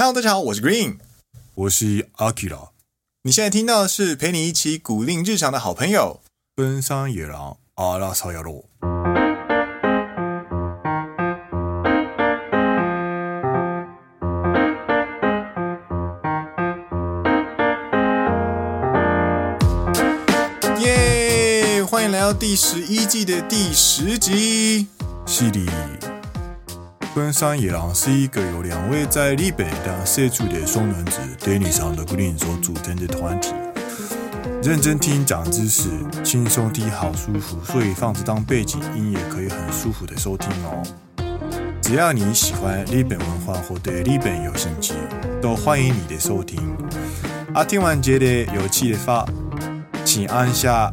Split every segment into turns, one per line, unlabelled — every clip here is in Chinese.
Hello，大家好，我是 Green，
我是 Akira。
你现在听到的是陪你一起鼓励日常的好朋友——
奔山野狼阿拉萨亚罗。
耶！欢迎来到第十一季的第十集。
犀利。奔山野郎是一个由两位在日本当社畜的双男子 Dennis 和 Green 所组成的团体。认真听讲知识，轻松听好舒服，所以放着当背景音也可以很舒服的收听哦。只要你喜欢日本文化或对日本有兴趣，都欢迎你的收听。啊，听完觉得有趣的话，请按下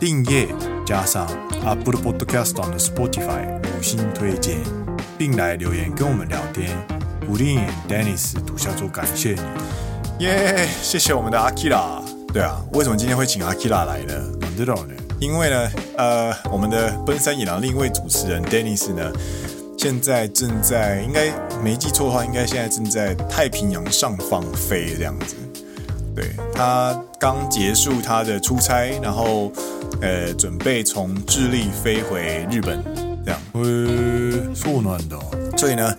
订阅，加上 Apple Podcast 的 Spotify 五星推荐。并来留言跟我们聊天。古力 Dennis 读下作感谢你，
耶！Yeah, 谢谢我们的阿 k i r a。对啊，为什么今天会请阿 k i r a 来呢？
知道呢？
因为呢，呃，我们的奔山野狼另一位主持人 Dennis 呢，现在正在，应该没记错的话，应该现在正在太平洋上方飞这样子。对，他刚结束他的出差，然后呃，准备从智利飞回日本。这样，
呃，说难的。
所以呢，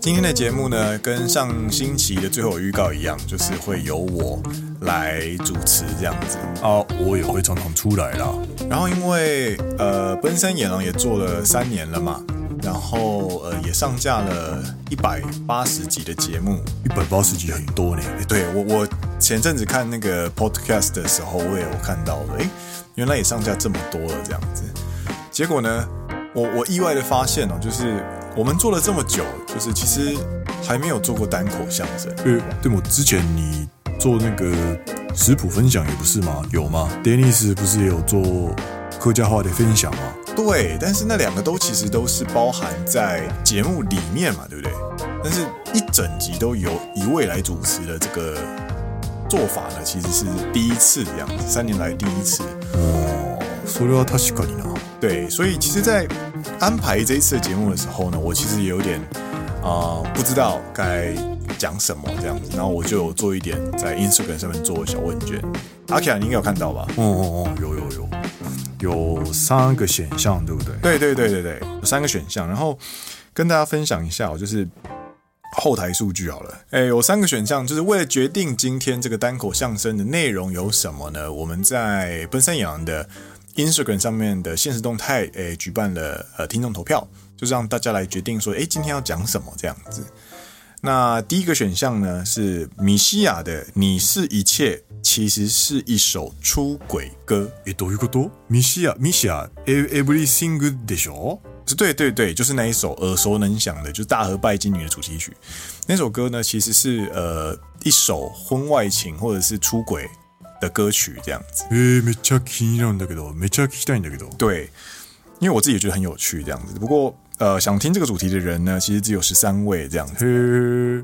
今天的节目呢，跟上星期的最后预告一样，就是会由我来主持这样子
啊，我也会常常出来啦。
然后因为呃，奔山野狼也做了三年了嘛，然后呃，也上架了一百八十集的节目，
一百八十集很多呢。
对，我我前阵子看那个 podcast 的时候，我也有看到了，诶，原来也上架这么多了这样子。结果呢？我我意外的发现哦，就是我们做了这么久，就是其实还没有做过单口相声。
呃，对我之前你做那个食谱分享也不是吗？有吗？Dennis 不是也有做客家话的分享吗？
对，但是那两个都其实都是包含在节目里面嘛，对不对？但是一整集都由一位来主持的这个做法呢，其实是第一次这样子，三年来第一次。
哦，それは确かにな。
对，所以其实，在 安排这一次的节目的时候呢，我其实也有点啊、呃，不知道该讲什么这样子，然后我就有做一点在 Instagram 上面做小问卷。阿 K 你应该有看到吧？
哦哦哦，有有有，有三个选项，对不对？
对对对对对，有三个选项，然后跟大家分享一下，就是后台数据好了。哎，有三个选项，就是为了决定今天这个单口相声的内容有什么呢？我们在奔山野郎的。Instagram 上面的限时动态，诶、欸，举办了呃听众投票，就是让大家来决定说，诶、欸，今天要讲什么这样子。那第一个选项呢是米西亚的《你是一切》，其实是一首出轨歌。
诶，どういうこと？米西亚，米西亚，Everything Good でしょ？
是，对对对，就是那一首耳熟能详的，就是大和拜金女的主题曲。那首歌呢，其实是呃一首婚外情或者是出轨。 的歌曲这样子，
诶，めっちゃ気になるんだけど，めっちゃ闻きたいんだけど，
对，因为我自己也觉得很有趣这样子。不过，呃，想听这个主题的人呢，其实只有十三位这样子。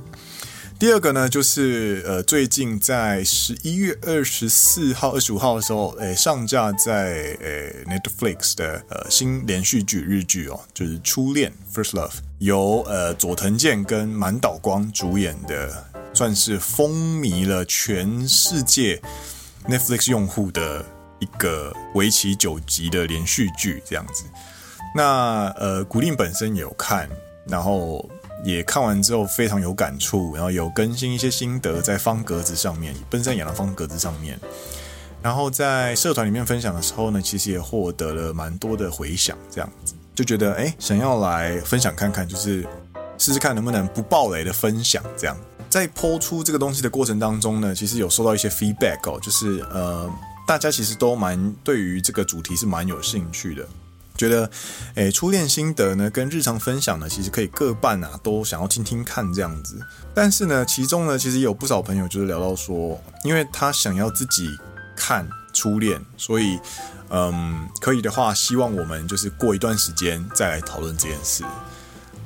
第二个呢，就是呃，最近在十一月二十四号、二十五号的时候，诶，上架在诶 Netflix 的呃新连续剧日剧哦，就是《初恋》（First Love），由呃佐藤健跟满岛光主演的，算是风靡了全世界。 Netflix 用户的一个为期九集的连续剧，这样子。那呃，古令本身也有看，然后也看完之后非常有感触，然后有更新一些心得在方格子上面，奔山野郎方格子上面。然后在社团里面分享的时候呢，其实也获得了蛮多的回响，这样子就觉得哎，想要来分享看看，就是试试看能不能不爆雷的分享这样。在抛出这个东西的过程当中呢，其实有收到一些 feedback 哦，就是呃，大家其实都蛮对于这个主题是蛮有兴趣的，觉得诶，初恋心得呢跟日常分享呢，其实可以各半啊，都想要听听看这样子。但是呢，其中呢，其实有不少朋友就是聊到说，因为他想要自己看初恋，所以嗯，可以的话，希望我们就是过一段时间再来讨论这件事。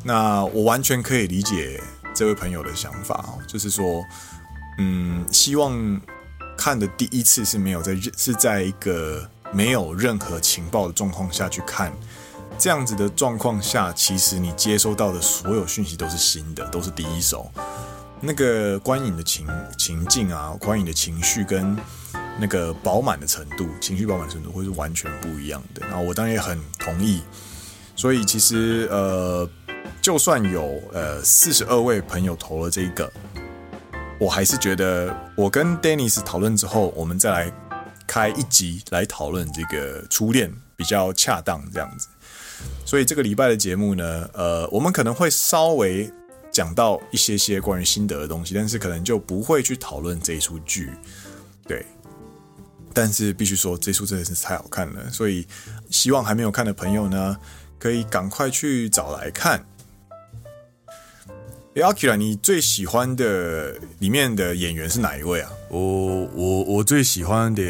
那我完全可以理解。这位朋友的想法哦，就是说，嗯，希望看的第一次是没有在是在一个没有任何情报的状况下去看，这样子的状况下，其实你接收到的所有讯息都是新的，都是第一手。那个观影的情情境啊，观影的情绪跟那个饱满的程度，情绪饱满程度会是完全不一样的。然后我当然也很同意，所以其实呃，就算有呃四十二位朋友投了这一个，我还是觉得我跟 Dennis 讨论之后，我们再来开一集来讨论这个初恋比较恰当这样子。所以这个礼拜的节目呢，呃，我们可能会稍微。讲到一些些关于心得的东西，但是可能就不会去讨论这一出剧，对。但是必须说，这出真的是太好看了，所以希望还没有看的朋友呢，可以赶快去找来看。哎，阿基拉，你最喜欢的里面的演员是哪一位啊？
我我我最喜欢的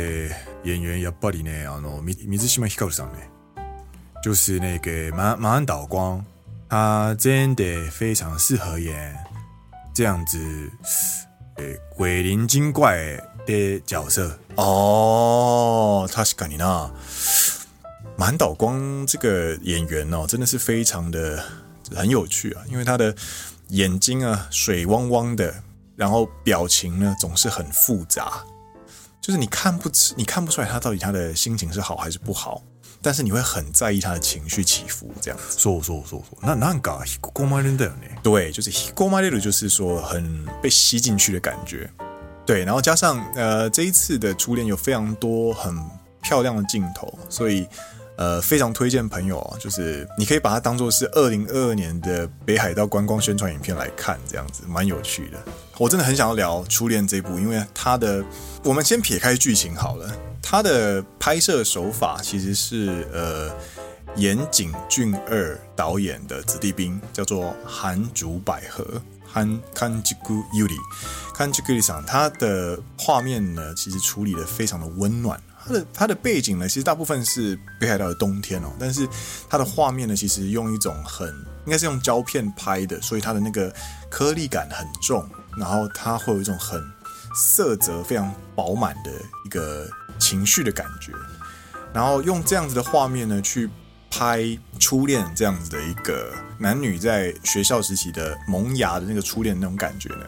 演员やっぱりね、あの水岛ひかるさん呢，就是那个马马鞍岛光。他真的非常适合演这样子，呃，鬼灵精怪的角色
哦。确かにな，马岛光这个演员哦，真的是非常的很有趣啊，因为他的 眼睛啊水汪汪的，然后表情呢总是很复杂，就是你看不出，你看不出来他到底他的心情是好还是不好。但是你会很在意他的情绪起伏，这样子。
说说说说，那那个引き込まれる的呢？
对，就是引き込まれる，就是说很被吸进去的感觉。对，然后加上呃这一次的初恋有非常多很漂亮的镜头，所以 呃非常推荐朋友啊，就是你可以把它当做是二零二二年的北海道观光宣传影片来看，这样子蛮有趣的。我真的很想要聊初恋这部，因为它的我们先撇开剧情好了。它的拍摄手法其实是呃，岩井俊二导演的子弟兵，叫做寒竹百合，寒寒吉古尤里，寒吉古里桑。他的画面呢，其实处理的非常的温暖。它的它的背景呢，其实大部分是北海道的冬天哦，但是它的画面呢，其实用一种很应该是用胶片拍的，所以它的那个颗粒感很重，然后它会有一种很色泽非常饱满的一个。情绪的感觉，然后用这样子的画面呢，去拍初恋这样子的一个男女在学校时期的萌芽的那个初恋那种感觉呢，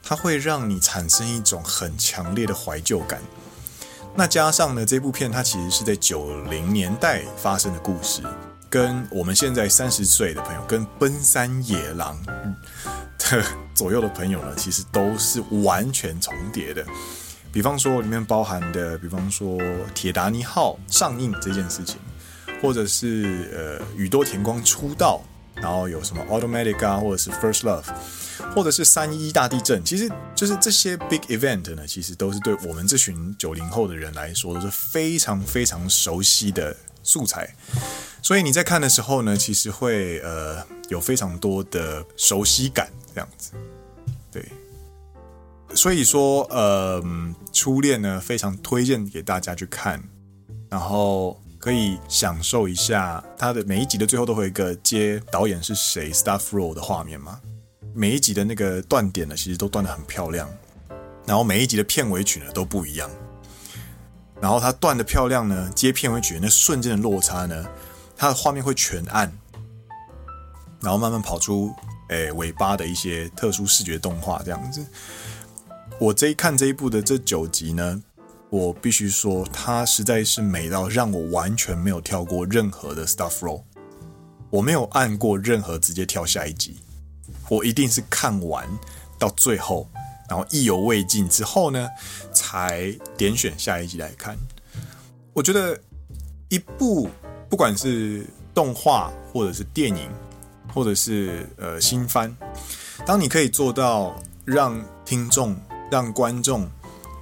它会让你产生一种很强烈的怀旧感。那加上呢，这部片它其实是在九零年代发生的故事，跟我们现在三十岁的朋友，跟奔三野狼 的左右的朋友呢，其实都是完全重叠的。比方说，里面包含的，比方说《铁达尼号》上映这件事情，或者是呃宇多田光出道，然后有什么《Automatic》啊，或者是《First Love》，或者是三一大地震，其实就是这些 big event 呢，其实都是对我们这群九零后的人来说都是非常非常熟悉的素材，所以你在看的时候呢，其实会呃有非常多的熟悉感，这样子，对。所以说，呃，初恋呢，非常推荐给大家去看，然后可以享受一下它的每一集的最后都会有一个接导演是谁 staff roll 的画面吗。每一集的那个断点呢，其实都断得很漂亮，然后每一集的片尾曲呢都不一样，然后它断得漂亮呢，接片尾曲那瞬间的落差呢，它的画面会全暗，然后慢慢跑出诶尾巴的一些特殊视觉动画这样子。我这一看这一部的这九集呢，我必须说，它实在是美到让我完全没有跳过任何的 stuff roll，我没有按过任何直接跳下一集，我一定是看完到最后，然后意犹未尽之后呢，才点选下一集来看。我觉得一部不管是动画或者是电影，或者是呃新番，当你可以做到让听众。让观众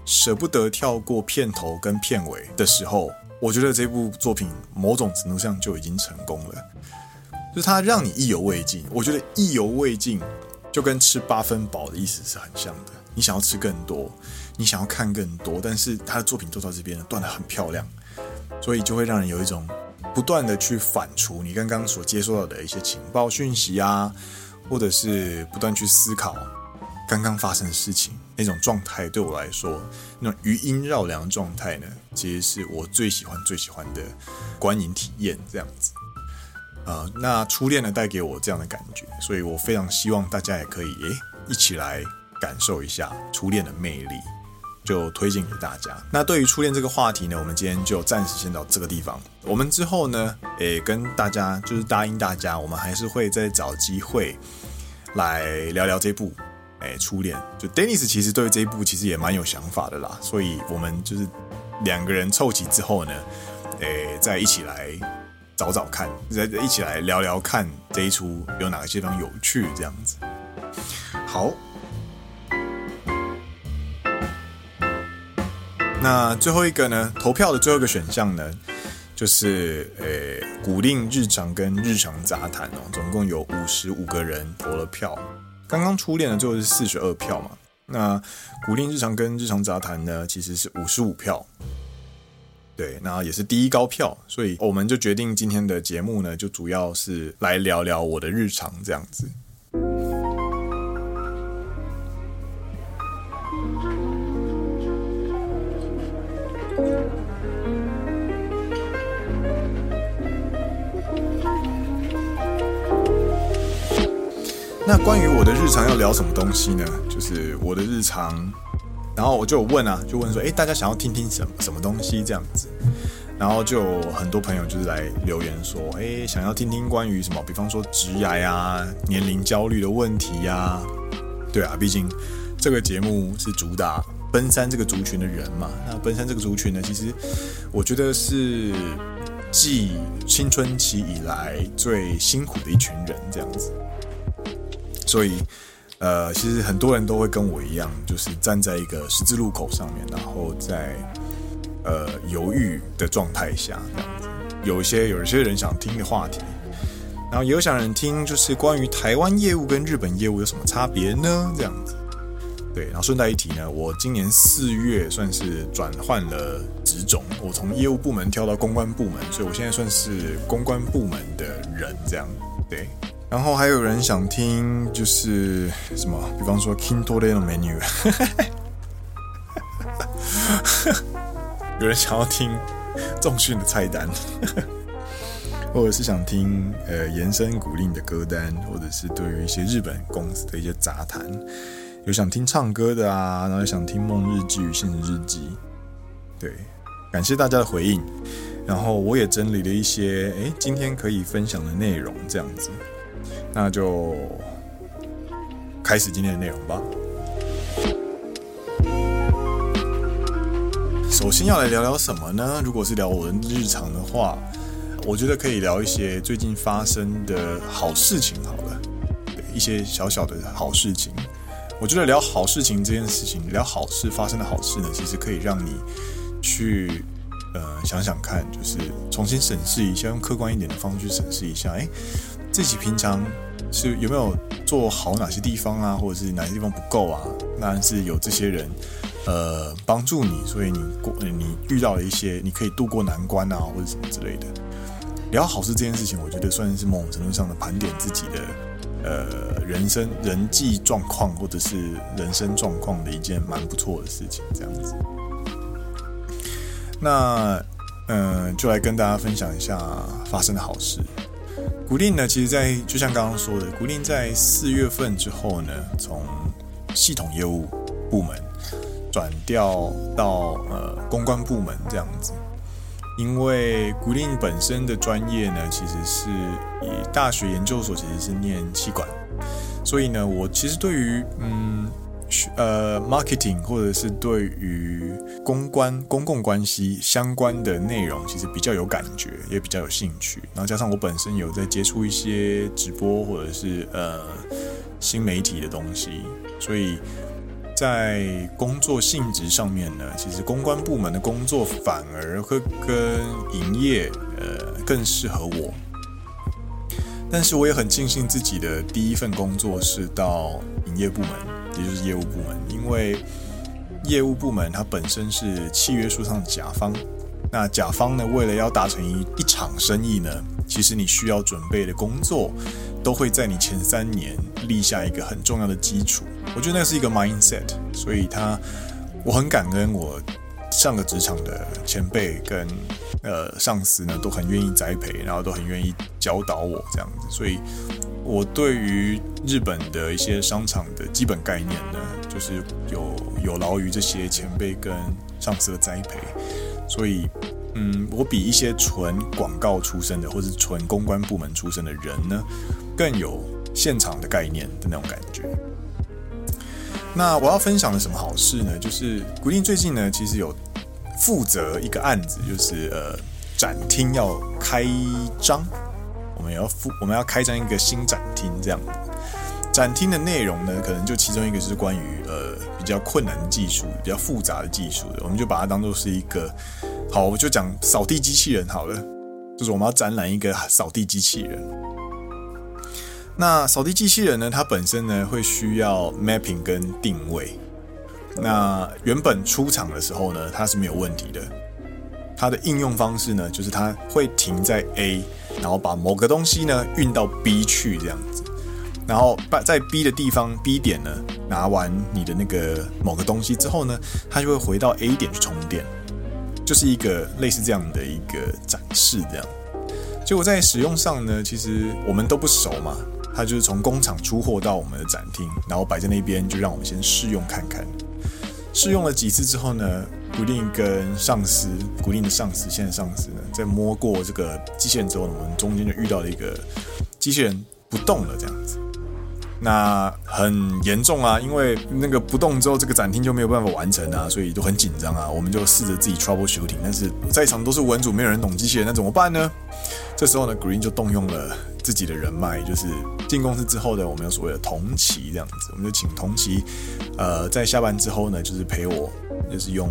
舍不得跳过片头跟片尾的时候，我觉得这部作品某种程度上就已经成功了。就是它让你意犹未尽，我觉得意犹未尽就跟吃八分饱的意思是很像的。你想要吃更多，你想要看更多，但是他的作品做到这边呢，断的很漂亮，所以就会让人有一种不断的去反刍你刚刚所接收到的一些情报讯息啊，或者是不断去思考。刚刚发生的事情，那种状态对我来说，那种余音绕梁的状态呢，其实是我最喜欢、最喜欢的观影体验。这样子，啊、呃，那初恋呢带给我这样的感觉，所以我非常希望大家也可以诶一起来感受一下初恋的魅力，就推荐给大家。那对于初恋这个话题呢，我们今天就暂时先到这个地方。我们之后呢，诶跟大家就是答应大家，我们还是会再找机会来聊聊这部。哎，初恋就 Dennis 其实对这一部其实也蛮有想法的啦，所以我们就是两个人凑齐之后呢，哎，再一起来找找看，再一起来聊聊看这一出有哪些地方有趣这样子。好，那最后一个呢，投票的最后一个选项呢，就是呃，古令日常跟日常杂谈哦，总共有五十五个人投了票。刚刚初恋的最后是四十二票嘛，那古令日常跟日常杂谈呢，其实是五十五票，对，那也是第一高票，所以我们就决定今天的节目呢，就主要是来聊聊我的日常这样子。日常要聊什么东西呢？就是我的日常，然后我就问啊，就问说，诶，大家想要听听什么什么东西这样子？然后就很多朋友就是来留言说，诶，想要听听关于什么，比方说职涯啊、年龄焦虑的问题呀、对啊，毕竟这个节目是主打奔三这个族群的人嘛。那奔三这个族群呢，其实我觉得是继青春期以来最辛苦的一群人这样子。所以，呃，其实很多人都会跟我一样，就是站在一个十字路口上面，然后在呃犹豫的状态下，这样子。有一些有一些人想听的话题，然后也有想人听，就是关于台湾业务跟日本业务有什么差别呢？这样子。对，然后顺带一提呢，我今年四月算是转换了职种，我从业务部门跳到公关部门，所以我现在算是公关部门的人，这样。对。然后还有人想听，就是什么，比方说 Kindle 的 menu，有人想要听重训的菜单，或者是想听呃延伸古令的歌单，或者是对于一些日本公司的一些杂谈，有想听唱歌的啊，然后想听梦日记与现实日记，对，感谢大家的回应，然后我也整理了一些，诶，今天可以分享的内容，这样子。那就开始今天的内容吧。首先要来聊聊什么呢？如果是聊我的日常的话，我觉得可以聊一些最近发生的好事情好了，一些小小的好事情。我觉得聊好事情这件事情，聊好事发生的好事呢，其实可以让你去呃想想看，就是重新审视一下，用客观一点的方式去审视一下，哎。自己平常是有没有做好哪些地方啊，或者是哪些地方不够啊？那是有这些人，呃，帮助你，所以你过，你遇到了一些，你可以度过难关啊，或者什么之类的。聊好事这件事情，我觉得算是某种程度上的盘点自己的，呃，人生人际状况或者是人生状况的一件蛮不错的事情，这样子。那，嗯、就来跟大家分享一下发生的好事。古令呢，其实在，就像刚刚说的，古令在四月份之后呢，从系统业务部门转调到呃公关部门这样子。因为古令本身的专业呢，其实是以大学研究所其实是念气管，所以呢，我其实对于嗯。呃，marketing 或者是对于公关、公共关系相关的内容，其实比较有感觉，也比较有兴趣。然后加上我本身有在接触一些直播或者是呃新媒体的东西，所以在工作性质上面呢，其实公关部门的工作反而会跟营业呃更适合我。但是我也很庆幸自己的第一份工作是到营业部门。也就是业务部门，因为业务部门它本身是契约书上的甲方，那甲方呢，为了要达成一一场生意呢，其实你需要准备的工作，都会在你前三年立下一个很重要的基础。我觉得那是一个 mindset，所以他我很感恩我上个职场的前辈跟呃上司呢，都很愿意栽培，然后都很愿意教导我这样子，所以。我对于日本的一些商场的基本概念呢，就是有有劳于这些前辈跟上司的栽培，所以嗯，我比一些纯广告出身的或是纯公关部门出身的人呢，更有现场的概念的那种感觉。那我要分享的什么好事呢？就是古力最近呢，其实有负责一个案子，就是呃，展厅要开张，我们要负我们要开张一个新展厅，这样。展厅的内容呢，可能就其中一个是关于呃比较困难的技术、比较复杂的技术的，我们就把它当做是一个好，我就讲扫地机器人好了，就是我们要展览一个扫地机器人。那扫地机器人呢？它本身呢会需要 mapping 跟定位。那原本出厂的时候呢，它是没有问题的。它的应用方式呢，就是它会停在 A，然后把某个东西呢运到 B 去这样子。然后把在 B 的地方 B 点呢拿完你的那个某个东西之后呢，它就会回到 A 点去充电，就是一个类似这样的一个展示这样。结果在使用上呢，其实我们都不熟嘛。它就是从工厂出货到我们的展厅，然后摆在那边，就让我们先试用看看。试用了几次之后呢，古力跟上司，古力的上司，现在上司呢，在摸过这个机器人之后呢，我们中间就遇到了一个机器人不动了，这样子。那很严重啊，因为那个不动之后，这个展厅就没有办法完成啊，所以都很紧张啊。我们就试着自己 troubleshooting，但是在场都是文组，没有人懂机器人，那怎么办呢？这时候呢，Green 就动用了自己的人脉，就是进公司之后呢，我们有所谓的同期这样子，我们就请同期，呃，在下班之后呢，就是陪我，就是用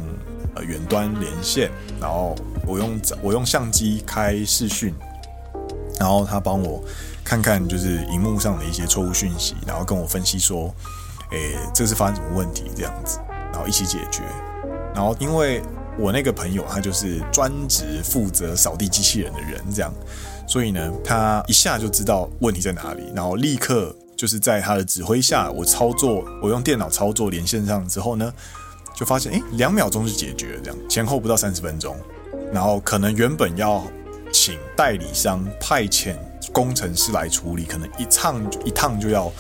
呃远端连线，然后我用我用相机开视讯，然后他帮我看看就是荧幕上的一些错误讯息，然后跟我分析说，诶，这是发生什么问题这样子，然后一起解决，然后因为。我那个朋友，他就是专职负责扫地机器人的人，这样，所以呢，他一下就知道问题在哪里，然后立刻就是在他的指挥下，我操作，我用电脑操作连线上之后呢，就发现，诶，两秒钟就解决了，这样前后不到三十分钟，然后可能原本要请代理商派遣工程师来处理，可能一趟一趟就要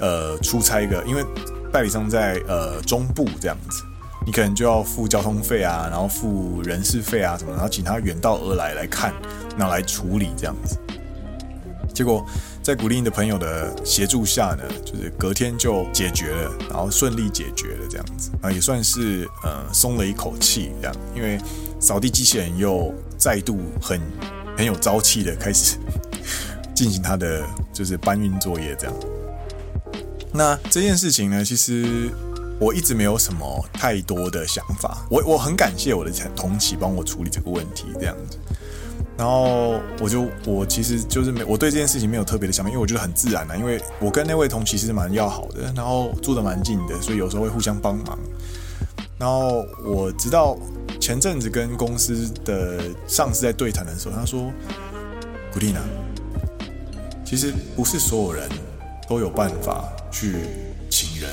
呃出差一个，因为代理商在呃中部这样子。你可能就要付交通费啊，然后付人事费啊什么，然后请他远道而来来看，然后来处理这样子。结果在古力的朋友的协助下呢，就是隔天就解决了，然后顺利解决了这样子，啊也算是呃松了一口气这样，因为扫地机器人又再度很很有朝气的开始进行他的就是搬运作业这样。那这件事情呢，其实。我一直没有什么太多的想法，我我很感谢我的同期帮我处理这个问题这样子，然后我就我其实就是没我对这件事情没有特别的想法，因为我觉得很自然啊，因为我跟那位同期其实蛮要好的，然后住得蛮近的，所以有时候会互相帮忙。然后我直到前阵子跟公司的上司在对谈的时候，他说：“古丽娜，其实不是所有人都有办法去请人。”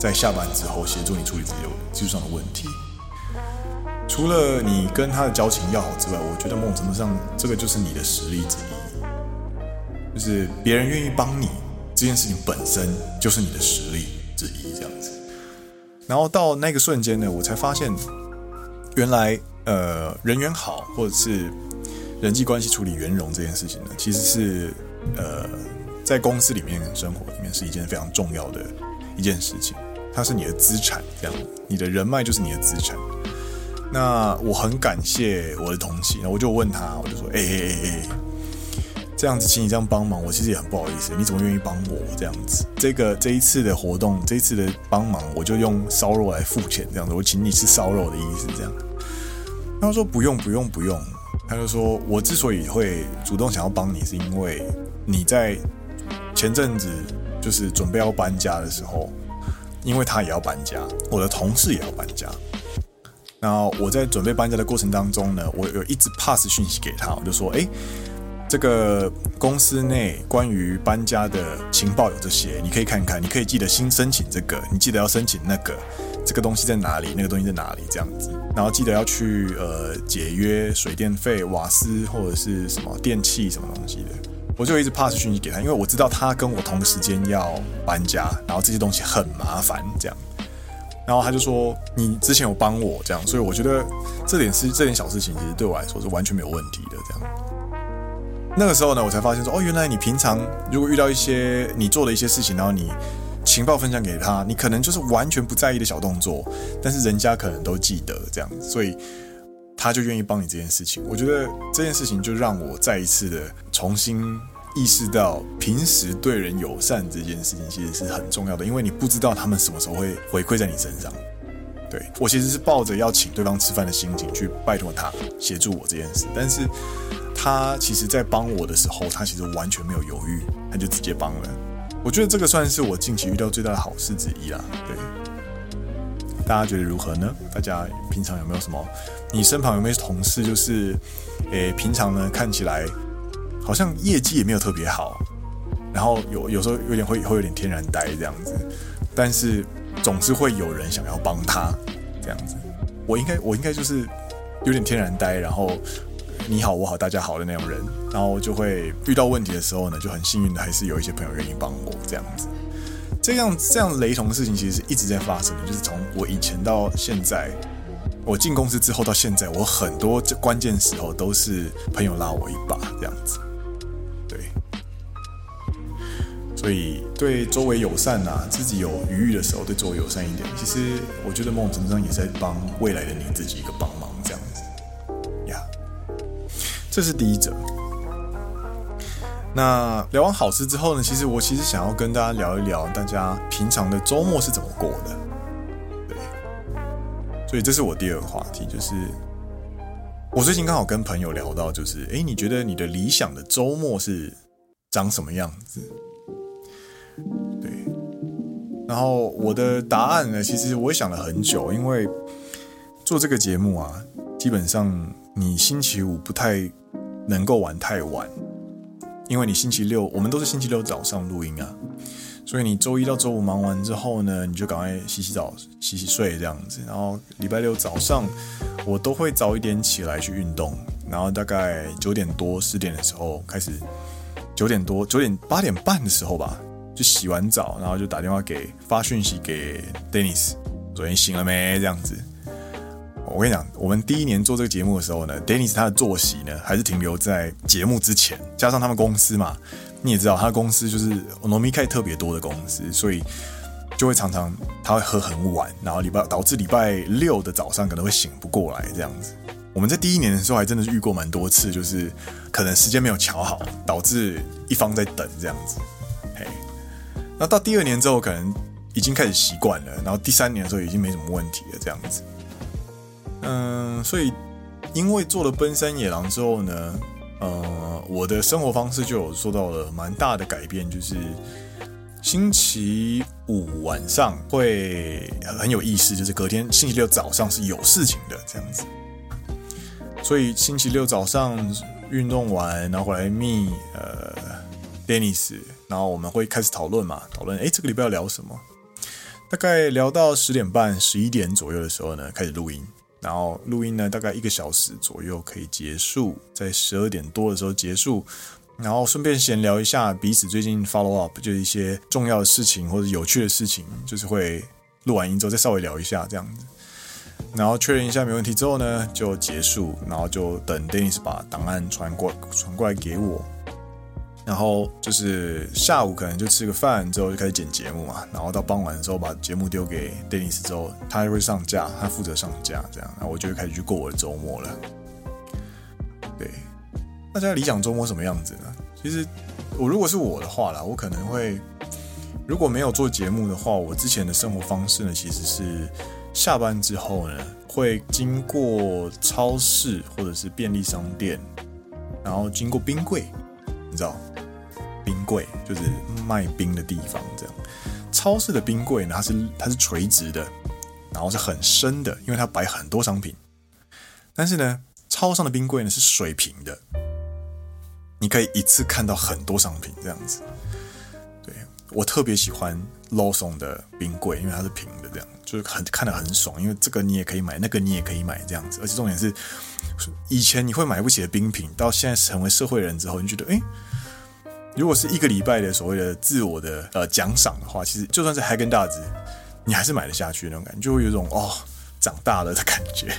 在下班之后协助你处理这些技术上的问题，除了你跟他的交情要好之外，我觉得某种程度上，这个就是你的实力之一，就是别人愿意帮你这件事情本身就是你的实力之一，这样子。然后到那个瞬间呢，我才发现，原来呃人缘好或者是人际关系处理圆融这件事情呢，其实是呃在公司里面生活里面是一件非常重要的一件事情。它是你的资产，这样，你的人脉就是你的资产。那我很感谢我的同期，那我就问他，我就说，哎哎哎哎，这样子，请你这样帮忙，我其实也很不好意思，你怎么愿意帮我这样子？这个这一次的活动，这一次的帮忙，我就用烧肉来付钱，这样子，我请你吃烧肉的意思，这样。他说不用不用不用，他就说我之所以会主动想要帮你，是因为你在前阵子就是准备要搬家的时候。因为他也要搬家，我的同事也要搬家。然后我在准备搬家的过程当中呢，我有一直 pass 讯息给他，我就说：诶，这个公司内关于搬家的情报有这些，你可以看看，你可以记得新申请这个，你记得要申请那个，这个东西在哪里，那个东西在哪里，这样子。然后记得要去呃解约水电费、瓦斯或者是什么电器什么东西的。我就一直 pass 讯息给他，因为我知道他跟我同时间要搬家，然后这些东西很麻烦，这样。然后他就说：“你之前有帮我这样，所以我觉得这点是这点小事情，其实对我来说是完全没有问题的。”这样。那个时候呢，我才发现说：“哦，原来你平常如果遇到一些你做的一些事情，然后你情报分享给他，你可能就是完全不在意的小动作，但是人家可能都记得这样，所以。”他就愿意帮你这件事情，我觉得这件事情就让我再一次的重新意识到，平时对人友善这件事情其实是很重要的，因为你不知道他们什么时候会回馈在你身上。对，我其实是抱着要请对方吃饭的心情去拜托他协助我这件事，但是他其实在帮我的时候，他其实完全没有犹豫，他就直接帮了。我觉得这个算是我近期遇到最大的好事之一啦。对。大家觉得如何呢？大家平常有没有什么？你身旁有没有同事？就是，诶、平常呢看起来好像业绩也没有特别好，然后有有时候有点会会有点天然呆这样子，但是总是会有人想要帮他这样子。我应该我应该就是有点天然呆，然后你好我好大家好的那种人，然后就会遇到问题的时候呢，就很幸运的还是有一些朋友愿意帮我这样子。这样这样雷同的事情其实是一直在发生的，就是从我以前到现在，我进公司之后到现在，我很多关键时候都是朋友拉我一把这样子，对，所以对周围友善呐、啊，自己有余裕的时候对周围友善一点，其实我觉得某种程度上也在帮未来的你自己一个帮忙这样子，呀，这是第一则。那聊完好事之后呢，其实我其实想要跟大家聊一聊，大家平常的周末是怎么过的。对，所以这是我第二个话题，就是我最近刚好跟朋友聊到，就是诶，你觉得你的理想的周末是长什么样子？然后我的答案呢，其实我也想了很久，因为做这个节目啊，基本上你星期五不太能够玩太晚。因为你星期六，我们都是星期六早上录音啊，所以你周一到周五忙完之后呢，你就赶快洗洗澡、洗洗睡这样子。然后礼拜六早上，我都会早一点起来去运动，然后大概九点多、十点的时候开始，九点多、九点八点半的时候吧，就洗完澡，然后就打电话给发讯息给 Dennis，昨天醒了没？这样子。我跟你讲，我们第一年做这个节目的时候呢，Dennis 他的作息呢还是停留在节目之前，加上他们公司嘛，你也知道，他公司就是农民开特别多的公司，所以就会常常他会喝很晚，然后礼拜导致礼拜六的早上可能会醒不过来这样子。我们在第一年的时候还真的是遇过蛮多次，就是可能时间没有瞧好，导致一方在等这样子。那到第二年之后，可能已经开始习惯了，然后第三年的时候已经没什么问题了这样子。嗯，所以因为做了奔山野狼之后呢，呃，我的生活方式就有受到了蛮大的改变，就是星期五晚上会很有意思，就是隔天星期六早上是有事情的这样子。所以星期六早上运动完，然后回来密呃 Dennis，然后我们会开始讨论嘛，讨论诶，这个礼拜要聊什么？大概聊到十点半、十一点左右的时候呢，开始录音。然后录音呢，大概一个小时左右可以结束，在十二点多的时候结束，然后顺便闲聊一下彼此最近 follow up，就一些重要的事情或者有趣的事情，就是会录完音之后再稍微聊一下这样子，然后确认一下没问题之后呢，就结束，然后就等 Dennis 把档案传过传过来给我。然后就是下午可能就吃个饭之后就开始剪节目嘛，然后到傍晚的时候把节目丢给 Dennis 之后，他还会上架，他负责上架这样，然后我就会开始去过我的周末了。对，大家理想周末什么样子呢？其实我如果是我的话啦，我可能会如果没有做节目的话，我之前的生活方式呢，其实是下班之后呢，会经过超市或者是便利商店，然后经过冰柜，你知道。冰柜就是卖冰的地方，这样。超市的冰柜呢，它是它是垂直的，然后是很深的，因为它摆很多商品。但是呢，超商的冰柜呢是水平的，你可以一次看到很多商品这样子。对，我特别喜欢 l o s o n 的冰柜，因为它是平的，这样就是很看得很爽。因为这个你也可以买，那个你也可以买，这样子。而且重点是，以前你会买不起的冰品，到现在成为社会人之后，你觉得哎。诶如果是一个礼拜的所谓的自我的呃奖赏的话，其实就算是海根大子，你还是买得下去那种感觉，就会有一种哦长大了的感觉。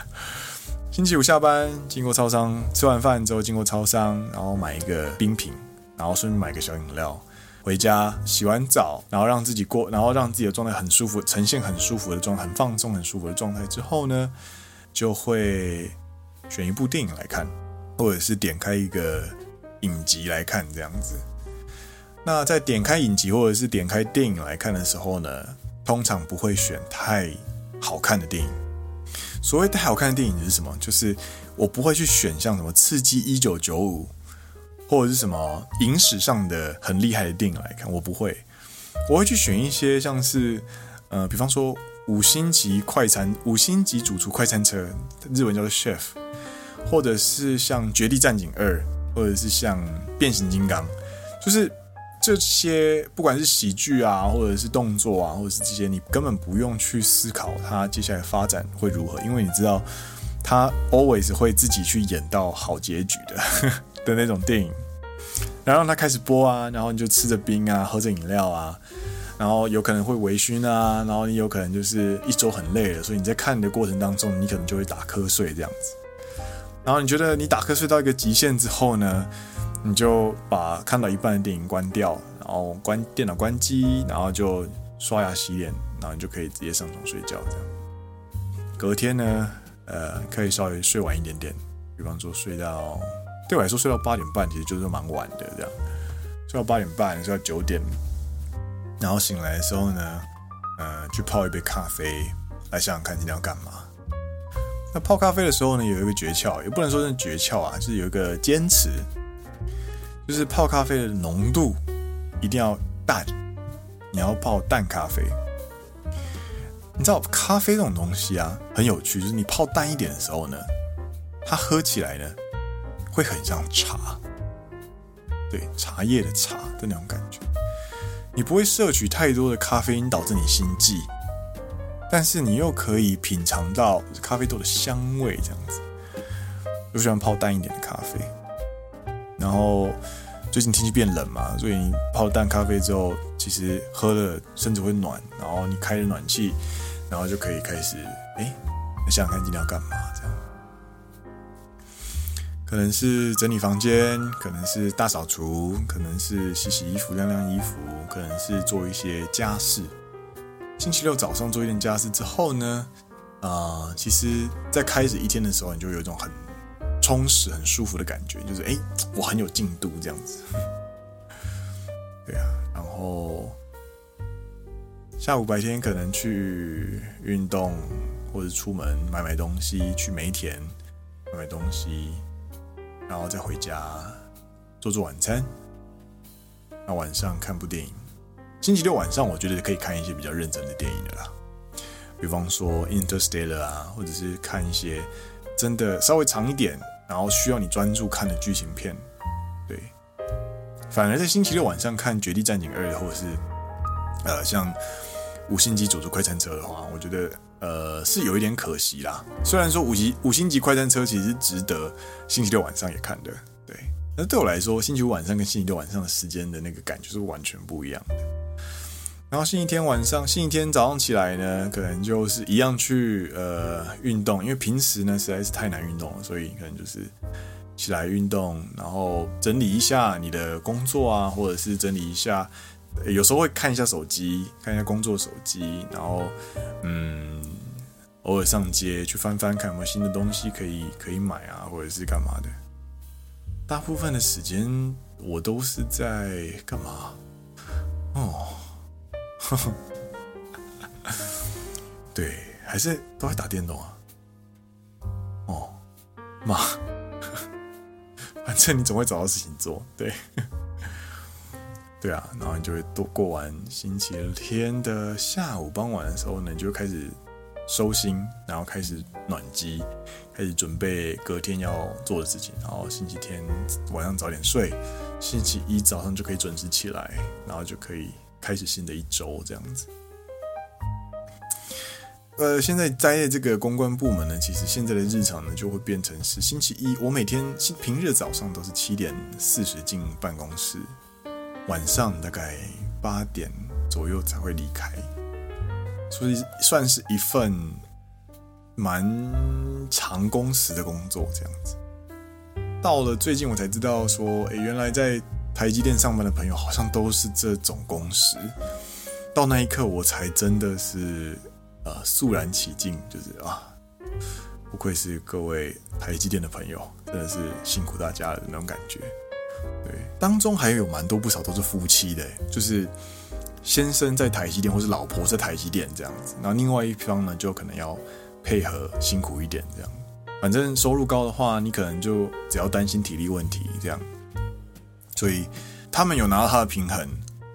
星期五下班经过超商，吃完饭之后经过超商，然后买一个冰品，然后顺便买个小饮料，回家洗完澡，然后让自己过，然后让自己的状态很舒服，呈现很舒服的状态，很放松、很舒服的状态之后呢，就会选一部电影来看，或者是点开一个。影集来看这样子，那在点开影集或者是点开电影来看的时候呢，通常不会选太好看的电影。所谓太好看的电影是什么？就是我不会去选像什么《刺激一九九五》或者是什么影史上的很厉害的电影来看，我不会。我会去选一些像是呃，比方说五星级快餐、五星级主厨快餐车，日文叫做 Chef，或者是像《绝地战警二》。或者是像变形金刚，就是这些，不管是喜剧啊，或者是动作啊，或者是这些，你根本不用去思考它接下来发展会如何，因为你知道，它 always 会自己去演到好结局的 的那种电影。然后它开始播啊，然后你就吃着冰啊，喝着饮料啊，然后有可能会微醺啊，然后你有可能就是一周很累了，所以你在看的过程当中，你可能就会打瞌睡这样子。然后你觉得你打瞌睡到一个极限之后呢，你就把看到一半的电影关掉，然后关电脑关机，然后就刷牙洗脸，然后你就可以直接上床睡觉。这样，隔天呢，呃，可以稍微睡晚一点点，比方说睡到，对我来说睡到八点半其实就是蛮晚的，这样，睡到八点半，睡到九点，然后醒来的时候呢，呃，去泡一杯咖啡，来想想看今天要干嘛。那泡咖啡的时候呢，有一个诀窍，也不能说是诀窍啊，就是有一个坚持，就是泡咖啡的浓度一定要淡，你要泡淡咖啡。你知道咖啡这种东西啊，很有趣，就是你泡淡一点的时候呢，它喝起来呢会很像茶，对，茶叶的茶的那种感觉。你不会摄取太多的咖啡因，导致你心悸。但是你又可以品尝到咖啡豆的香味，这样子。我喜欢泡淡一点的咖啡。然后最近天气变冷嘛，所以你泡淡咖啡之后，其实喝了身子会暖。然后你开了暖气，然后就可以开始，哎，想想看今天要干嘛？这样。可能是整理房间，可能是大扫除，可能是洗洗衣服、晾晾衣服，可能是做一些家事。星期六早上做一点家事之后呢，啊、其实，在开始一天的时候，你就有一种很充实、很舒服的感觉，就是哎，我很有进度这样子。对啊，然后下午白天可能去运动，或者出门买买东西，去梅田买买东西，然后再回家做做晚餐，那晚上看部电影。星期六晚上，我觉得可以看一些比较认真的电影的啦，比方说《Interstellar》啊，或者是看一些真的稍微长一点，然后需要你专注看的剧情片。对，反而在星期六晚上看《绝地战警二》，或者是呃像《五星级主厨快餐车》的话，我觉得呃是有一点可惜啦。虽然说五级五星级快餐车其实值得星期六晚上也看的，对，那对我来说，星期五晚上跟星期六晚上的时间的那个感觉是完全不一样的。然后星期天晚上，星期天早上起来呢，可能就是一样去呃运动，因为平时呢实在是太难运动了，所以可能就是起来运动，然后整理一下你的工作啊，或者是整理一下，有时候会看一下手机，看一下工作手机，然后嗯，偶尔上街去翻翻看有没有新的东西可以可以买啊，或者是干嘛的。大部分的时间我都是在干嘛？哦。对，还是都会打电动啊。哦，妈，反正你总会找到事情做。对，对啊，然后你就会度过完星期天的下午傍晚的时候呢，你就开始收心，然后开始暖机，开始准备隔天要做的事情。然后星期天晚上早点睡，星期一早上就可以准时起来，然后就可以。开始新的一周这样子，呃，现在待的这个公关部门呢，其实现在的日常呢，就会变成是星期一，我每天平日早上都是七点四十进办公室，晚上大概八点左右才会离开，所以算是一份蛮长工时的工作这样子。到了最近我才知道说，诶，原来在台积电上班的朋友好像都是这种工时。到那一刻，我才真的是。呃，肃然起敬，就是啊，不愧是各位台积电的朋友，真的是辛苦大家了的那种感觉。对，当中还有蛮多不少都是夫妻的，就是先生在台积电，或是老婆在台积电这样子，然后另外一方呢，就可能要配合辛苦一点这样。反正收入高的话，你可能就只要担心体力问题这样。所以他们有拿到他的平衡。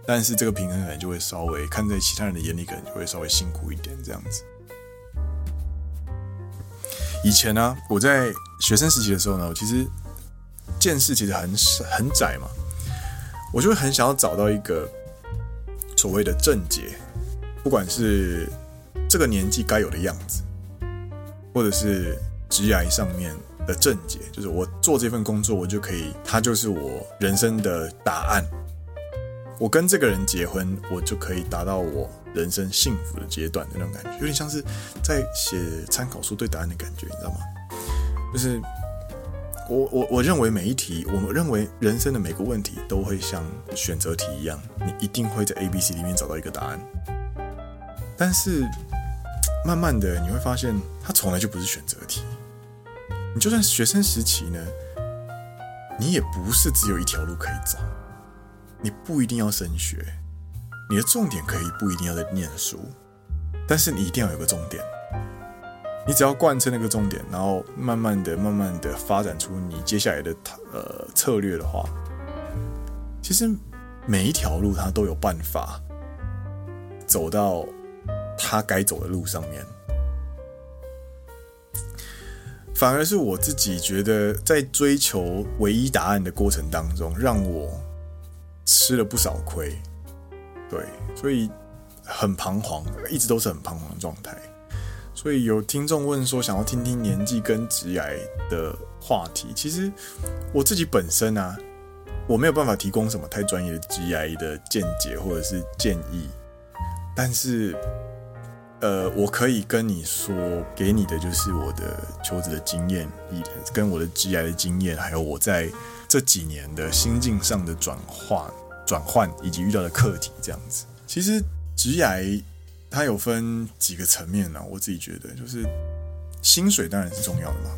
但是这个平衡可能就会稍微看在其他人的眼里，可能就会稍微辛苦一点这样子。以前呢，我在学生时期的时候呢，我其实见识其实很很窄嘛，我就会很想要找到一个所谓的正解，不管是这个年纪该有的样子，或者是职涯上面的症结，就是我做这份工作，我就可以，它就是我人生的答案。我跟这个人结婚，我就可以达到我人生幸福的阶段的那种感觉，有点像是在写参考书对答案的感觉，你知道吗？就是我我我认为每一题，我们认为人生的每个问题都会像选择题一样，你一定会在 A、B、C 里面找到一个答案。但是慢慢的你会发现，它从来就不是选择题。就算学生时期呢，你也不是只有一条路可以走。你不一定要升学，你的重点可以不一定要在念书，但是你一定要有个重点。你只要贯彻那个重点，然后慢慢的、慢慢的发展出你接下来的呃策略的话，其实每一条路它都有办法走到它该走的路上面。反而是我自己觉得，在追求唯一答案的过程当中，让我。吃了不少亏，对，所以很彷徨，一直都是很彷徨的状态。所以有听众问说，想要听听年纪跟职涯的话题。其实我自己本身啊，我没有办法提供什么太专业的直癌的见解或者是建议，但是，呃，我可以跟你说，给你的就是我的求职的经验，以跟我的职涯的经验，还有我在。这几年的心境上的转化、转换以及遇到的课题，这样子，其实职涯它有分几个层面呢？我自己觉得，就是薪水当然是重要的嘛，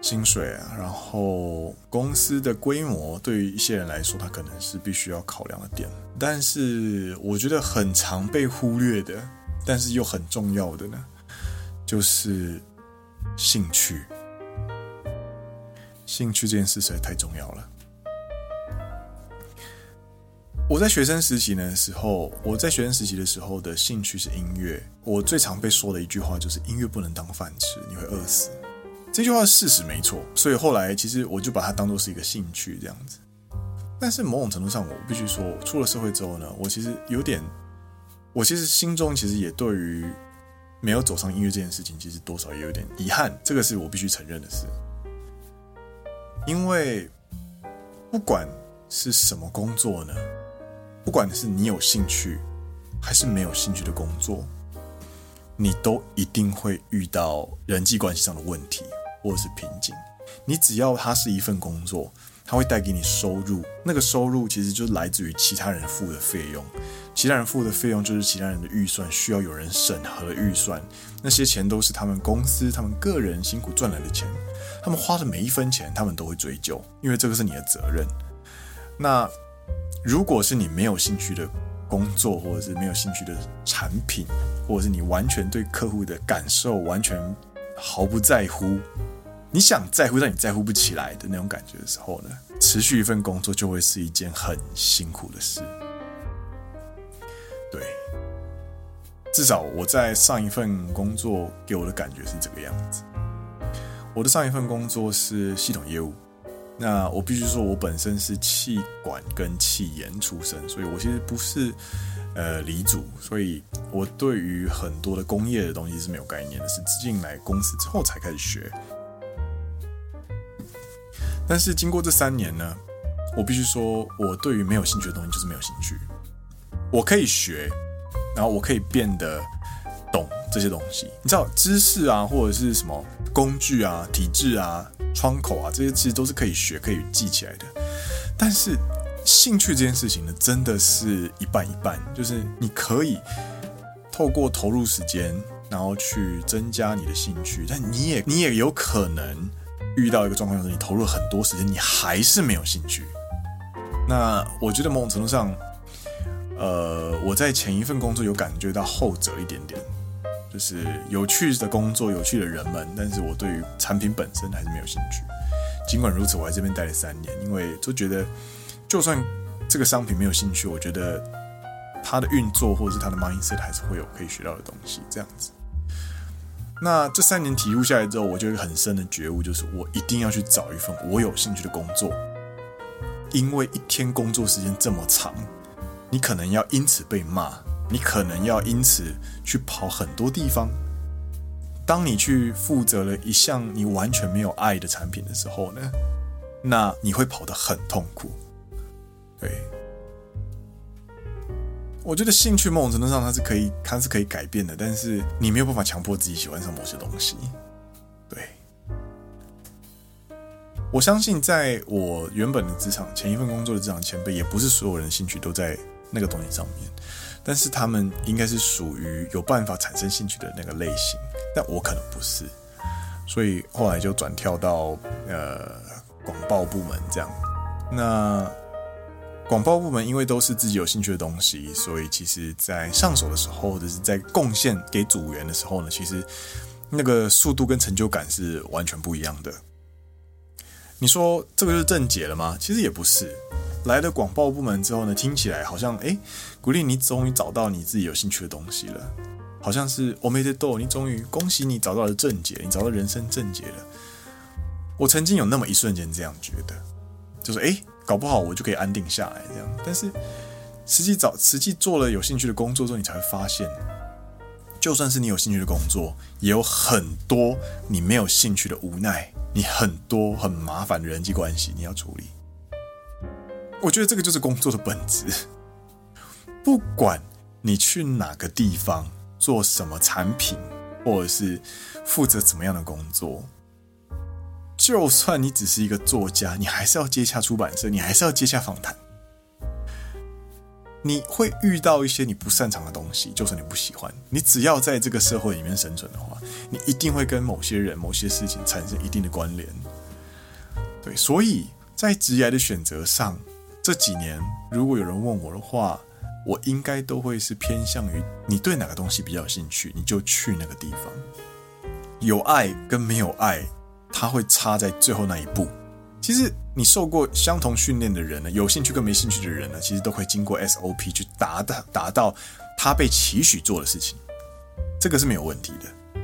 薪水啊，然后公司的规模，对于一些人来说，它可能是必须要考量的点。但是我觉得很常被忽略的，但是又很重要的呢，就是兴趣。兴趣这件事实在太重要了。我在学生时期的时候，我在学生时期的时候的兴趣是音乐。我最常被说的一句话就是“音乐不能当饭吃，你会饿死”。这句话是事实没错，所以后来其实我就把它当做是一个兴趣这样子。但是某种程度上，我必须说，出了社会之后呢，我其实有点，我其实心中其实也对于没有走上音乐这件事情，其实多少也有点遗憾。这个是我必须承认的事。因为不管是什么工作呢，不管是你有兴趣还是没有兴趣的工作，你都一定会遇到人际关系上的问题或者是瓶颈。你只要它是一份工作，它会带给你收入，那个收入其实就来自于其他人付的费用。其他人付的费用就是其他人的预算，需要有人审核预算。那些钱都是他们公司、他们个人辛苦赚来的钱，他们花的每一分钱，他们都会追究，因为这个是你的责任。那如果是你没有兴趣的工作，或者是没有兴趣的产品，或者是你完全对客户的感受完全毫不在乎，你想在乎但你在乎不起来的那种感觉的时候呢，持续一份工作就会是一件很辛苦的事。对，至少我在上一份工作给我的感觉是这个样子。我的上一份工作是系统业务，那我必须说，我本身是气管跟气研出身，所以我其实不是呃离组，所以我对于很多的工业的东西是没有概念的，是进来公司之后才开始学。但是经过这三年呢，我必须说，我对于没有兴趣的东西就是没有兴趣。我可以学，然后我可以变得懂这些东西。你知道，知识啊，或者是什么工具啊、体制啊、窗口啊，这些其实都是可以学、可以记起来的。但是兴趣这件事情呢，真的是一半一半，就是你可以透过投入时间，然后去增加你的兴趣，但你也你也有可能遇到一个状况，就是你投入很多时间，你还是没有兴趣。那我觉得某种程度上，呃，我在前一份工作有感觉到后者一点点，就是有趣的工作、有趣的人们，但是我对于产品本身还是没有兴趣。尽管如此，我在这边待了三年，因为就觉得，就算这个商品没有兴趣，我觉得它的运作或者是它的 mindset 还是会有可以学到的东西。这样子。那这三年体悟下来之后，我就有很深的觉悟，就是我一定要去找一份我有兴趣的工作。因为一天工作时间这么长，你可能要因此被骂，你可能要因此去跑很多地方。当你去负责了一项你完全没有爱的产品的时候呢，那你会跑得很痛苦。对，我觉得兴趣某种程度上它是可以，它是可以改变的，但是你没有办法强迫自己喜欢上某些东西。对。我相信，在我原本的职场，前一份工作的职场前辈，也不是所有人的兴趣都在那个东西上面，但是他们应该是属于有办法产生兴趣的那个类型，但我可能不是，所以后来就转跳到呃广报部门这样。那广报部门因为都是自己有兴趣的东西，所以其实在上手的时候，或者是在贡献给组员的时候呢，其实那个速度跟成就感是完全不一样的。你说这个就是正解了吗？其实也不是。来了广报部门之后呢，听起来好像哎，古力，你终于找到你自己有兴趣的东西了，好像是おめでとう，你终于恭喜你找到了正解，你找到人生正解了。我曾经有那么一瞬间这样觉得，就是哎， 搞不好我就可以安定下来这样。但是实际找实际做了有兴趣的工作之后，你才会发现，就算是你有兴趣的工作，也有很多你没有兴趣的无奈。你很多很麻烦的人际关系你要处理，我觉得这个就是工作的本质。不管你去哪个地方做什么产品，或者是负责怎么样的工作，就算你只是一个作家，你还是要接洽出版社，你还是要接洽访谈。你会遇到一些你不擅长的东西，就算你不喜欢，你只要在这个社会里面生存的话，你一定会跟某些人、某些事情产生一定的关联。对，所以在职业的选择上，这几年如果有人问我的话，我应该都会是偏向于你对哪个东西比较有兴趣，你就去那个地方。有爱跟没有爱，它会差在最后那一步。其实你受过相同训练的人呢，有兴趣跟没兴趣的人呢，其实都会经过 SOP 去达到达到他被期许做的事情，这个是没有问题的。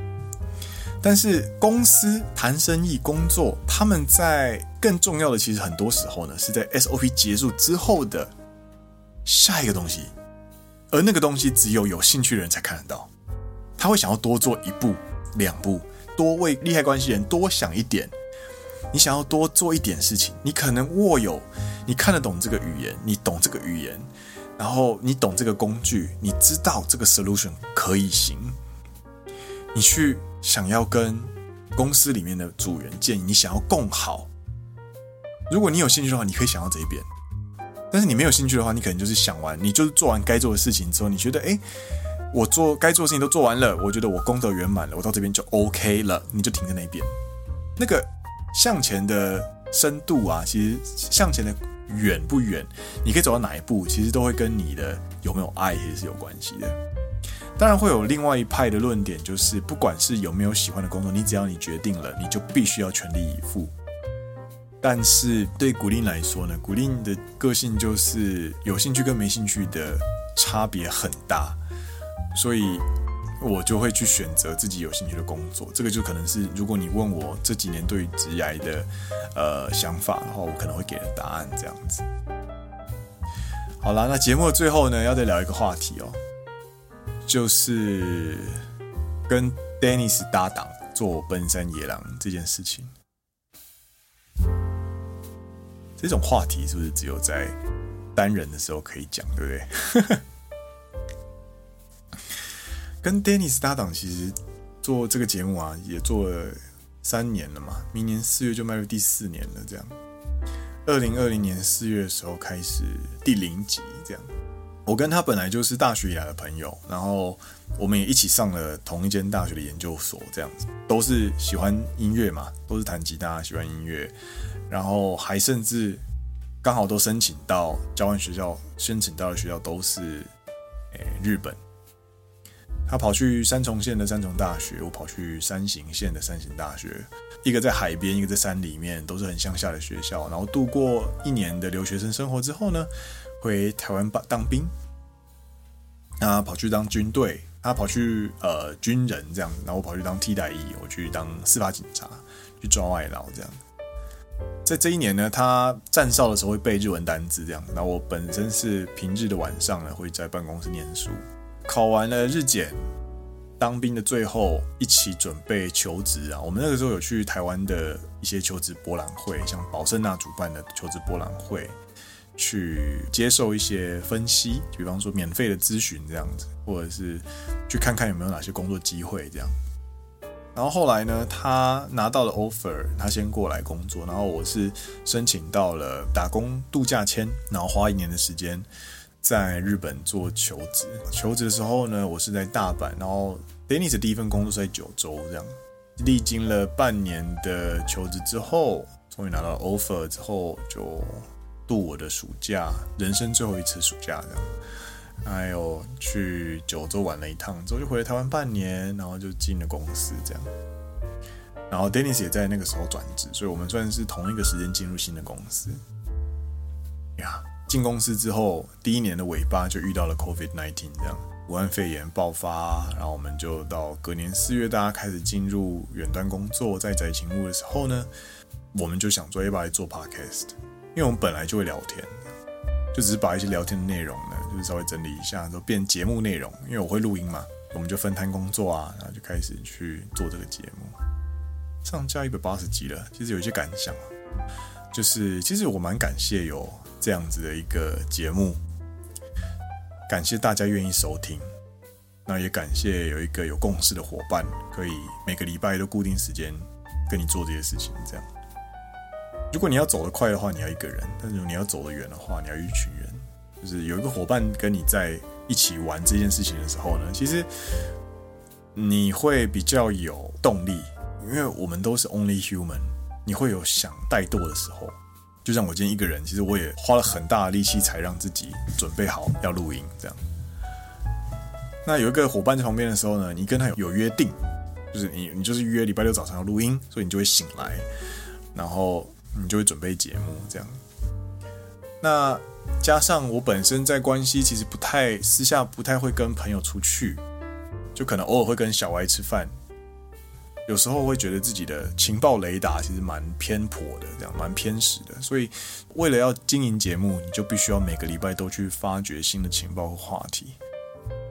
但是公司谈生意、工作，他们在更重要的，其实很多时候呢，是在 SOP 结束之后的下一个东西，而那个东西只有有兴趣的人才看得到。他会想要多做一步、两步，多为利害关系人多想一点。你想要多做一点事情，你可能握有，你看得懂这个语言，你懂这个语言，然后你懂这个工具，你知道这个 solution 可以行。你去想要跟公司里面的组员建议，你想要共好。如果你有兴趣的话，你可以想到这一边；但是你没有兴趣的话，你可能就是想完，你就是做完该做的事情之后，你觉得，诶，我做该做的事情都做完了，我觉得我功德圆满了，我到这边就 OK 了，你就停在那边，那个。向前的深度啊，其实向前的远不远，你可以走到哪一步，其实都会跟你的有没有爱其实是有关系的。当然会有另外一派的论点，就是不管是有没有喜欢的工作，你只要你决定了，你就必须要全力以赴。但是对古令来说呢，古令的个性就是有兴趣跟没兴趣的差别很大，所以。我就会去选择自己有兴趣的工作，这个就可能是如果你问我这几年对于职涯的呃想法的话，我可能会给的答案这样子。好啦，那节目的最后呢，要再聊一个话题哦，就是跟 Dennis 搭档做奔山野狼这件事情。这种话题是不是只有在单人的时候可以讲，对不对？跟 Dennis 搭档，其实做这个节目啊，也做了三年了嘛，明年四月就迈入第四年了，这样。二零二零年四月的时候开始第零集这样，我跟他本来就是大学以来的朋友，然后我们也一起上了同一间大学的研究所，这样子都是喜欢音乐嘛，都是弹吉他，喜欢音乐，然后还甚至刚好都申请到交换学校，申请到的学校都是诶日本。他跑去三重县的三重大学，我跑去山形县的山形大学。一个在海边，一个在山里面，都是很乡下的学校。然后度过一年的留学生生活之后呢，回台湾当当兵。他跑去当军队，他跑去呃军人这样，然后我跑去当替代役，我去当司法警察，去抓外劳这样。在这一年呢，他站哨的时候会背日文单字这样。然后我本身是平日的晚上呢，会在办公室念书，考完了日检。当兵的最后一起准备求职啊，我们那个时候有去台湾的一些求职博览会，像宝盛纳主办的求职博览会，去接受一些分析，比方说免费的咨询这样子，或者是去看看有没有哪些工作机会这样。然后后来呢，他拿到了 offer，他先过来工作，然后我是申请到了打工度假签，然后花一年的时间。在日本做求职，求职的时候呢，我是在大阪，然后 Dennis 的第一份工作是在九州，这样。历经了半年的求职之后，终于拿到 offer 之后，就度我的暑假，人生最后一次暑假这样，还有去九州玩了一趟，之后就回了台湾半年，然后就进了公司这样，然后 Dennis 也在那个时候转职，所以我们算是同一个时间进入新的公司，呀。进公司之后，第一年的尾巴就遇到了 COVID-19 这样，武汉肺炎爆发，然后我们就到隔年四月，大家开始进入远端工作，在宅勤务的时候呢，我们就想说要不要来做 podcast，因为我们本来就会聊天，就只是把一些聊天的内容呢，就是稍微整理一下，都变节目内容。因为我会录音嘛，我们就分摊工作啊，然后就开始去做这个节目，上架一百八十集了，其实有一些感想，就是其实我蛮感谢有。这样子的一个节目，感谢大家愿意收听，那也感谢有一个有共识的伙伴，可以每个礼拜都固定时间跟你做这些事情。这样，如果你要走得快的话，你要一个人；但是你要走得远的话，你要一群人。就是有一个伙伴跟你在一起玩这件事情的时候呢，其实你会比较有动力，因为我们都是 only human，你会有想怠惰的时候。就像我今天一个人，其实我也花了很大的力气才让自己准备好要录音这样。那有一个伙伴在旁边的时候呢，你跟他有有约定，就是你你就是约礼拜六早上要录音，所以你就会醒来，然后你就会准备节目这样。那加上我本身在关系其实不太私下不太会跟朋友出去，就可能偶尔会跟小歪吃饭。有时候会觉得自己的情报雷达其实蛮偏颇的，这样蛮偏食的。所以为了要经营节目，你就必须要每个礼拜都去发掘新的情报和话题。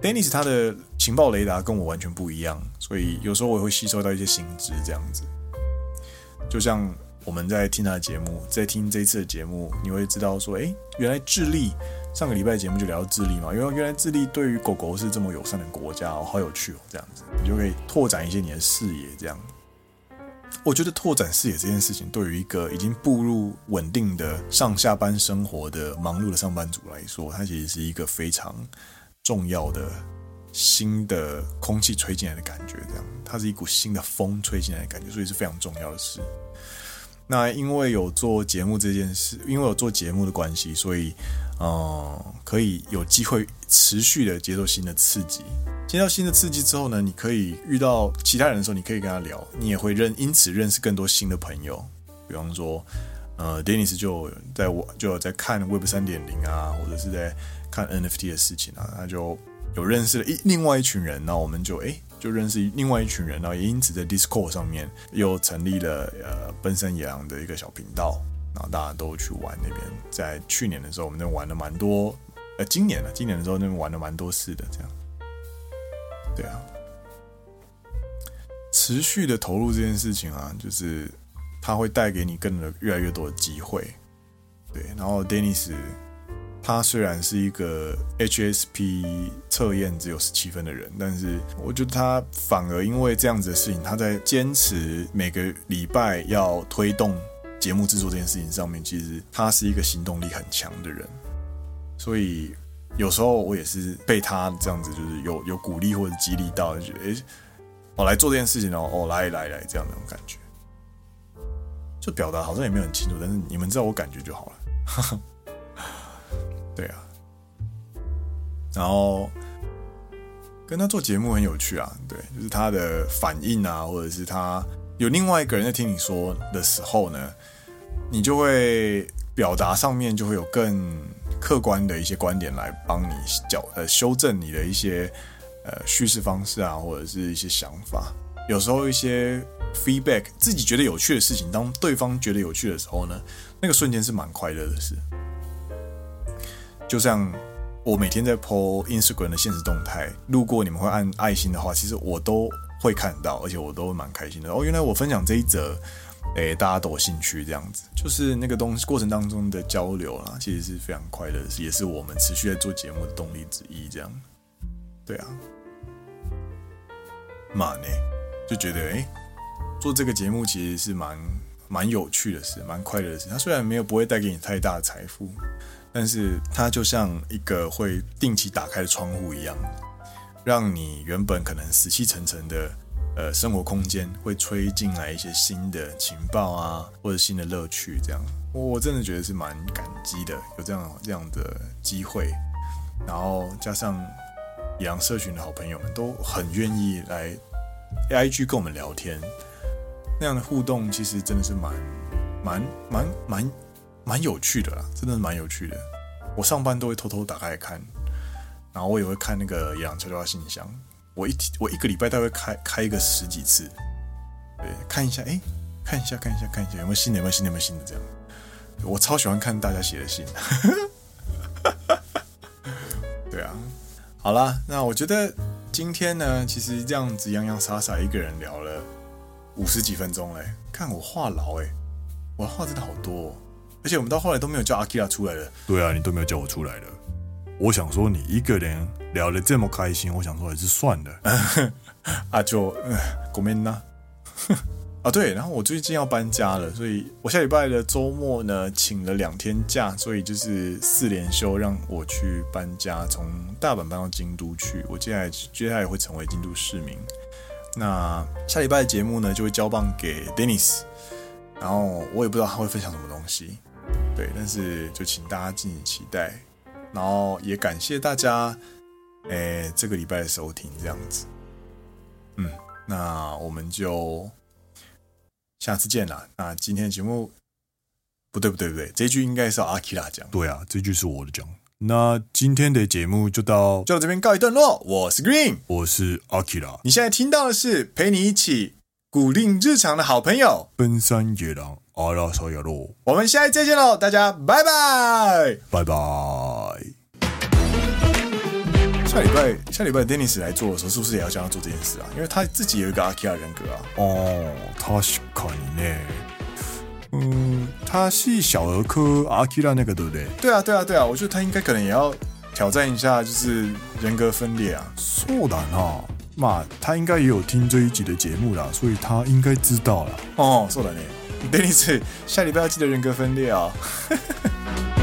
Dennis 他的情报雷达跟我完全不一样，所以有时候我也会吸收到一些新知，这样子。就像我们在听他的节目，在听这一次的节目，你会知道说，诶，原来智利。上个礼拜节目就聊到智利嘛，因为原来智利对于狗狗是这么友善的国家哦，好有趣哦，这样子你就可以拓展一些你的视野。这样，我觉得拓展视野这件事情，对于一个已经步入稳定的上下班生活的忙碌的上班族来说，它其实是一个非常重要的新的空气吹进来的感觉。这样，它是一股新的风吹进来的感觉，所以是非常重要的事。那因为有做节目这件事，因为有做节目的关系，所以。哦、可以有机会持续的接受新的刺激。接到新的刺激之后呢，你可以遇到其他人的时候，你可以跟他聊，你也会认因此认识更多新的朋友。比方说，呃，Dennis 就在我就有在看 Web 三点零啊，或者是在看 NFT 的事情啊，他就有认识了一另外一群人，那我们就诶就认识另外一群人，然后也因此在 Discord 上面又成立了呃奔山野狼的一个小频道。然后大家都去玩那边，在去年的时候，我们那玩了蛮多呃，今年了，今年的时候那边玩了蛮多次的，这样。对啊，持续的投入这件事情啊，就是它会带给你更多越来越多的机会。对，然后 Dennis 他虽然是一个 HSP 测验只有十七分的人，但是我觉得他反而因为这样子的事情，他在坚持每个礼拜要推动节目制作这件事情上面，其实他是一个行动力很强的人，所以有时候我也是被他这样子就是有有鼓励或者激励到，就觉得哎，我来做这件事情哦，哦，来来来，这样的感觉，就表达好像也没有很清楚，但是你们知道我感觉就好了。对啊，然后跟他做节目很有趣啊，对，就是他的反应啊，或者是他有另外一个人在听你说的时候呢，你就会表达上面就会有更客观的一些观点来帮你矫呃修正你的一些呃叙事方式啊，或者是一些想法。有时候一些 feedback 自己觉得有趣的事情，当对方觉得有趣的时候呢，那个瞬间是蛮快乐的事。就像我每天在 po Instagram 的现实动态，路过你们会按爱心的话，其实我都会看到，而且我都蛮开心的。哦，原来我分享这一则，诶，大家都有兴趣，这样子，就是那个东西过程当中的交流啦，其实是非常快乐，也是我们持续在做节目的动力之一。这样，对啊，嘛呢，就觉得诶，做这个节目其实是蛮蛮有趣的事，蛮快乐的事。它虽然没有不会带给你太大的财富。但是它就像一个会定期打开的窗户一样，让你原本可能死气沉沉的呃生活空间，会吹进来一些新的情报啊，或者新的乐趣。这样，我真的觉得是蛮感激的，有这样这样的机会。然后加上野狼社群的好朋友们都很愿意来 AIG 跟我们聊天，那样的互动其实真的是蛮蛮蛮蛮。蛮有趣的啦，真的是蛮有趣的。我上班都会偷偷打开看，然后我也会看那个野狼悄悄话信箱。我一我一个礼拜大概开开一个十几次，对，看一下，哎，看一下，看一下，看一下有没有新的，有没有新的，有没有新的这样。我超喜欢看大家写的信。对啊，好啦，那我觉得今天呢，其实这样子洋洋洒洒一个人聊了五十几分钟嘞。看我话痨哎，我话真的好多哦。而且我们到后来都没有叫阿基拉出来了。
对啊，你都没有叫我出来了。我想说，你一个人聊得这么开心，我想说还是算了。
啊就，就ごめんな。啊，对，然后我最近要搬家了，所以我下礼拜的周末呢，请了两天假，所以就是四连休，让我去搬家，从大阪搬到京都去。我接下来接下来会成为京都市民。那下礼拜的节目呢，就会交棒给 Dennis，然后我也不知道他会分享什么东西。对，但是就请大家敬请期待， 然后也感谢大家，诶，这个礼拜的收听这样子，嗯，那我们就下次见啦。那今天的节目不对不对不对，这句应该是阿基拉讲。
对啊，这句是我的讲。那今天的节目就到
就到这边告一段落。我是 Green，
我是阿基拉。
你现在听到的是陪你一起鼓励日常的好朋友，
奔山野狼。阿拉萨亚罗，
我们下一次再见喽，大家拜拜，
拜拜。
下礼拜，下礼拜 Dennis 来做的时候，是不是也要叫他做这件事啊？因为他自己有一个阿基拉人格啊。
哦，他是可以呢。嗯，他是小儿科阿基拉那个，对不对？
对啊，对啊，对啊。我觉得他应该可能也要挑战一下，就是人格分裂啊。
そうだな。 嘛，他应该也有听这一集的节目啦，所以他应该知道了。
哦，そうだね。Dennis，下礼拜要记得人格分裂啊、哦！